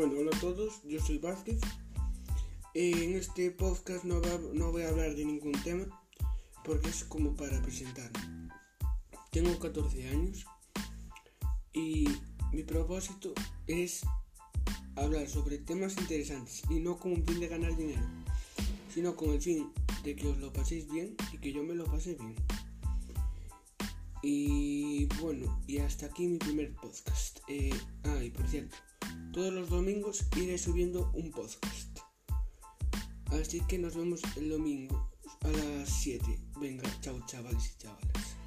Bueno, hola a todos, yo soy Vázquez. En este podcast no, voy a hablar de ningún tema porque es como para presentarme. Tengo 14 años y mi propósito es hablar sobre temas interesantes y no con un fin de ganar dinero, sino con el fin de que os lo paséis bien y que yo me lo pase bien. Y bueno, y hasta aquí mi primer podcast. Eh, ah, y por cierto, todos los domingos iré subiendo un podcast. Así que nos vemos el domingo a las 7. Venga, chao chavales y chavales.